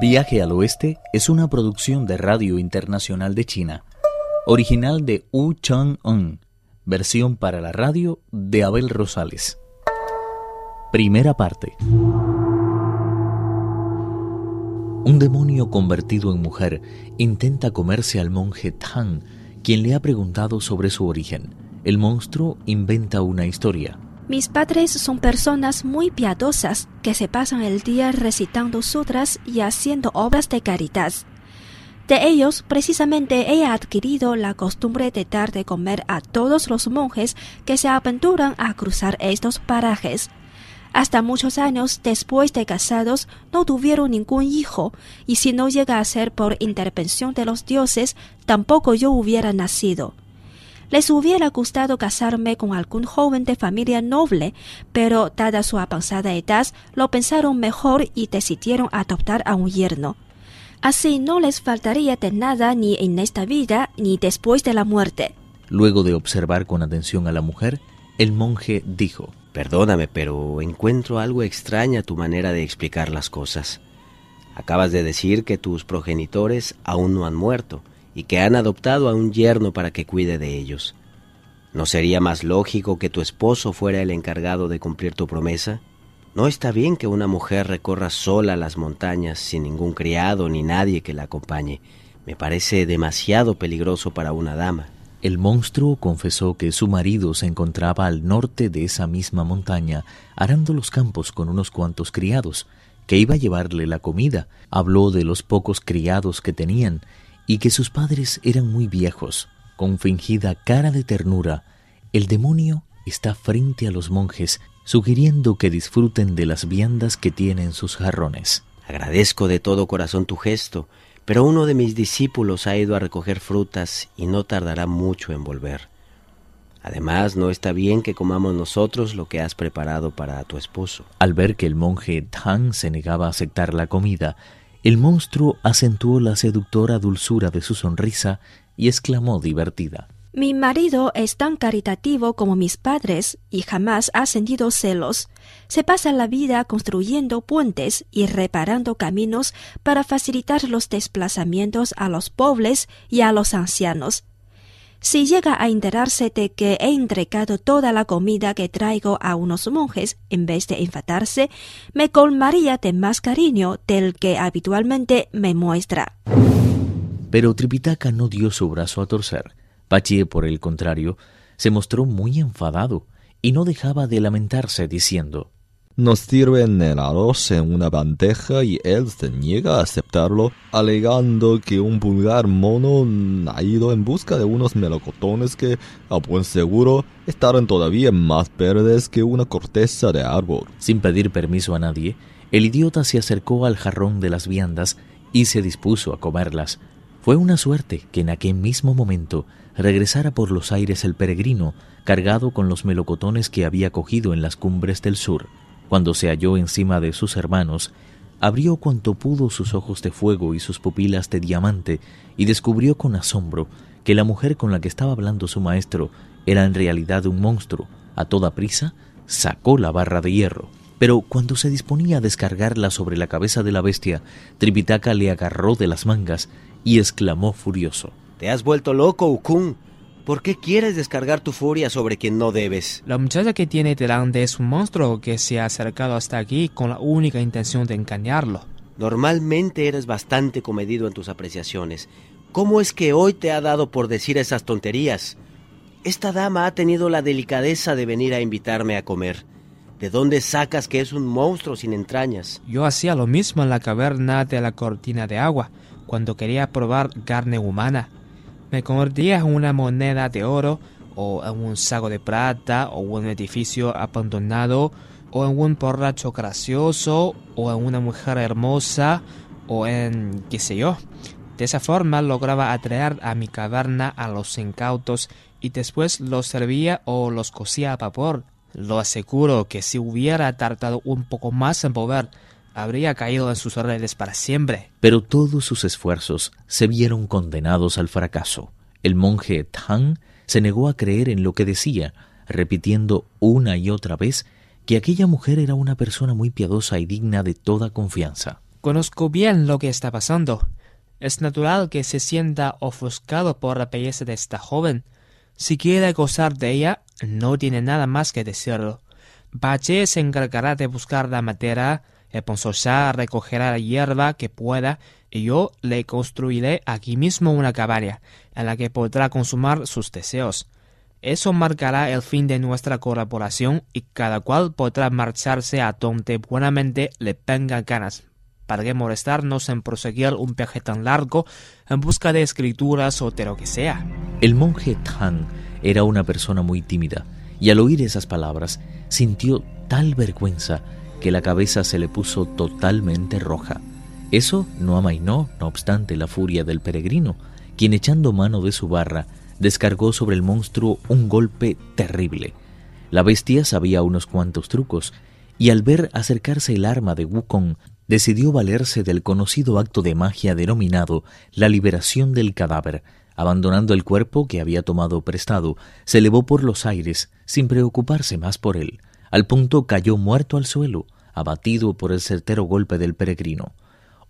Viaje al Oeste es una producción de Radio Internacional de China, original de Wu Chang-un, versión para la radio de Abel Rosales. Primera parte. Un demonio convertido en mujer intenta comerse al monje Tang, quien le ha preguntado sobre su origen. El monstruo inventa una historia. Mis padres son personas muy piadosas que se pasan el día recitando sutras y haciendo obras de caridad. De ellos, precisamente, he adquirido la costumbre de dar de comer a todos los monjes que se aventuran a cruzar estos parajes. Hasta muchos años después de casados no tuvieron ningún hijo, y si no llega a ser por intervención de los dioses, tampoco yo hubiera nacido. Les hubiera gustado casarme con algún joven de familia noble, pero dada su avanzada edad, lo pensaron mejor y decidieron adoptar a un yerno. Así no les faltaría de nada ni en esta vida ni después de la muerte. Luego de observar con atención a la mujer, el monje dijo Perdóname, pero encuentro algo extraña tu manera de explicar las cosas. Acabas de decir que tus progenitores aún no han muerto y que han adoptado a un yerno para que cuide de ellos. ¿No sería más lógico que tu esposo fuera el encargado de cumplir tu promesa? No está bien que una mujer recorra sola las montañas sin ningún criado ni nadie que la acompañe. Me parece demasiado peligroso para una dama. El monstruo confesó que su marido se encontraba al norte de esa misma montaña, arando los campos con unos cuantos criados, que iba a llevarle la comida. Habló de los pocos criados que tenían y que sus padres eran muy viejos. Con fingida cara de ternura, el demonio está frente a los monjes, sugiriendo que disfruten de las viandas que tienen sus jarrones. Agradezco de todo corazón tu gesto, pero uno de mis discípulos ha ido a recoger frutas y no tardará mucho en volver. Además, no está bien que comamos nosotros lo que has preparado para tu esposo. Al ver que el monje Tang se negaba a aceptar la comida, el monstruo acentuó la seductora dulzura de su sonrisa y exclamó divertida. Mi marido es tan caritativo como mis padres y jamás ha sentido celos. Se pasa la vida construyendo puentes y reparando caminos para facilitar los desplazamientos a los pobres y a los ancianos. Si llega a enterarse de que he entregado toda la comida que traigo a unos monjes, en vez de enfadarse, me colmaría de más cariño del que habitualmente me muestra. Pero Tripitaka no dio su brazo a torcer. Pachi, por el contrario, se mostró muy enfadado y no dejaba de lamentarse diciendo nos sirven el arroz en una bandeja y él se niega a aceptarlo, alegando que un vulgar mono ha ido en busca de unos melocotones que, a buen seguro, estarán todavía más verdes que una corteza de árbol. Sin pedir permiso a nadie, el idiota se acercó al jarrón de las viandas y se dispuso a comerlas. Fue una suerte que en aquel mismo momento regresara por los aires el peregrino, cargado con los melocotones que había cogido en las cumbres del sur. Cuando se halló encima de sus hermanos, abrió cuanto pudo sus ojos de fuego y sus pupilas de diamante y descubrió con asombro que la mujer con la que estaba hablando su maestro era en realidad un monstruo. A toda prisa sacó la barra de hierro, pero cuando se disponía a descargarla sobre la cabeza de la bestia, Tripitaka le agarró de las mangas y exclamó furioso. ¿Te has vuelto loco, Ukun? ¿Por qué quieres descargar tu furia sobre quien no debes? La muchacha que tiene delante es un monstruo que se ha acercado hasta aquí con la única intención de engañarlo. Normalmente eres bastante comedido en tus apreciaciones. ¿Cómo es que hoy te ha dado por decir esas tonterías? Esta dama ha tenido la delicadeza de venir a invitarme a comer. ¿De dónde sacas que es un monstruo sin entrañas? Yo hacía lo mismo en la caverna de la cortina de agua, cuando quería probar carne humana me convertía en una moneda de oro o en un saco de plata o un edificio abandonado o en un borracho gracioso o en una mujer hermosa o en qué sé yo. De esa forma lograba atraer a mi caverna a los incautos y después los servía o los cocía a vapor. Lo aseguro que si hubiera tardado un poco más en volver, habría caído en sus redes para siempre. Pero todos sus esfuerzos se vieron condenados al fracaso. El monje Tang se negó a creer en lo que decía, repitiendo una y otra vez que aquella mujer era una persona muy piadosa y digna de toda confianza. Conozco bien lo que está pasando. Es natural que se sienta ofuscado por la belleza de esta joven. Si quiere gozar de ella, no tiene nada más que decirlo. Bache se encargará de buscar la madera, el Ponsosha recogerá la hierba que pueda y yo le construiré aquí mismo una cabaña en la que podrá consumar sus deseos. Eso marcará el fin de nuestra colaboración y cada cual podrá marcharse a donde buenamente le venga ganas. ¿Para qué molestarnos en proseguir un viaje tan largo en busca de escrituras o de lo que sea? El monje Tang era una persona muy tímida y al oír esas palabras sintió tal vergüenza que la cabeza se le puso totalmente roja. Eso no amainó, no obstante, la furia del peregrino, quien echando mano de su barra, descargó sobre el monstruo un golpe terrible. La bestia sabía unos cuantos trucos, y al ver acercarse el arma de Wukong, decidió valerse del conocido acto de magia denominado la liberación del cadáver. Abandonando el cuerpo que había tomado prestado, se elevó por los aires sin preocuparse más por él. Al punto cayó muerto al suelo, abatido por el certero golpe del peregrino.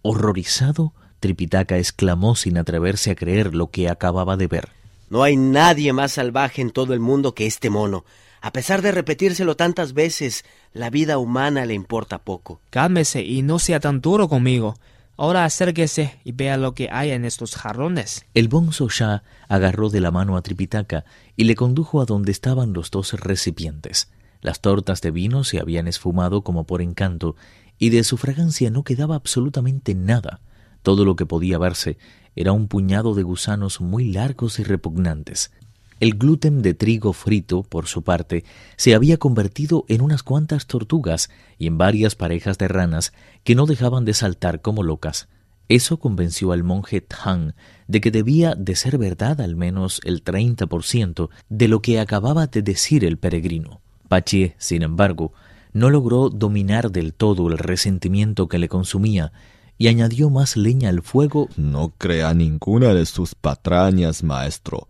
Horrorizado, Tripitaka exclamó sin atreverse a creer lo que acababa de ver. No hay nadie más salvaje en todo el mundo que este mono. A pesar de repetírselo tantas veces, la vida humana le importa poco. Cálmese y no sea tan duro conmigo. Ahora acérquese y vea lo que hay en estos jarrones. El bonzo Shah agarró de la mano a Tripitaka y le condujo a donde estaban los dos recipientes. Las tortas de vino se habían esfumado como por encanto, y de su fragancia no quedaba absolutamente nada. Todo lo que podía verse era un puñado de gusanos muy largos y repugnantes. El gluten de trigo frito, por su parte, se había convertido en unas cuantas tortugas y en varias parejas de ranas que no dejaban de saltar como locas. Eso convenció al monje Tang de que debía de ser verdad al menos el treinta por ciento de lo que acababa de decir el peregrino. Pache, sin embargo, no logró dominar del todo el resentimiento que le consumía y añadió más leña al fuego. No crea ninguna de sus patrañas, maestro.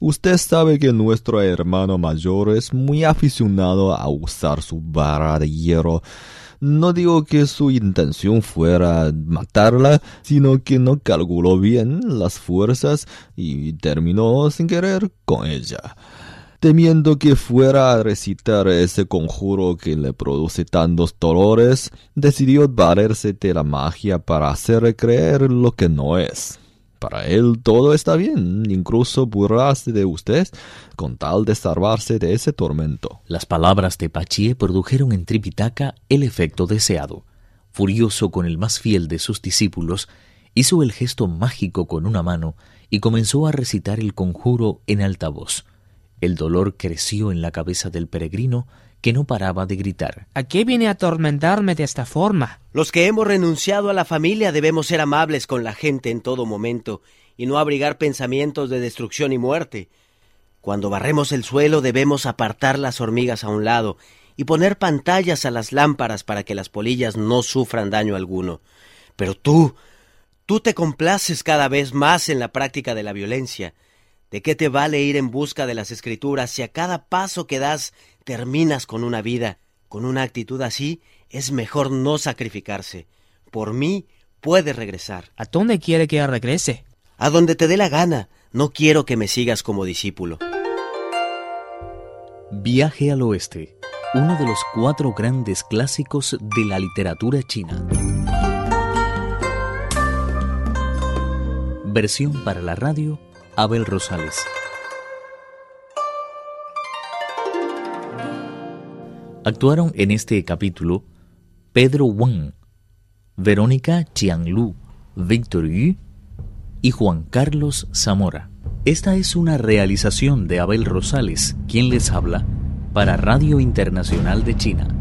Usted sabe que nuestro hermano mayor es muy aficionado a usar su vara de hierro. No digo que su intención fuera matarla, sino que no calculó bien las fuerzas y terminó sin querer con ella temiendo que fuera a recitar ese conjuro que le produce tantos dolores, decidió valerse de la magia para hacer creer lo que no es. Para él todo está bien, incluso burlarse de usted con tal de salvarse de ese tormento. Las palabras de Pachie produjeron en Tripitaka el efecto deseado. Furioso con el más fiel de sus discípulos, hizo el gesto mágico con una mano y comenzó a recitar el conjuro en alta voz. El dolor creció en la cabeza del peregrino, que no paraba de gritar. ¿A qué viene a atormentarme de esta forma? Los que hemos renunciado a la familia debemos ser amables con la gente en todo momento y no abrigar pensamientos de destrucción y muerte. Cuando barremos el suelo debemos apartar las hormigas a un lado y poner pantallas a las lámparas para que las polillas no sufran daño alguno. Pero tú, tú te complaces cada vez más en la práctica de la violencia. ¿De qué te vale ir en busca de las escrituras si a cada paso que das terminas con una vida? Con una actitud así es mejor no sacrificarse. Por mí puede regresar. ¿A dónde quiere que regrese? A donde te dé la gana. No quiero que me sigas como discípulo. Viaje al Oeste, uno de los cuatro grandes clásicos de la literatura china. Versión para la radio Abel Rosales. Actuaron en este capítulo Pedro Wang, Verónica Chianglu, Víctor Yu y Juan Carlos Zamora. Esta es una realización de Abel Rosales, quien les habla, para Radio Internacional de China.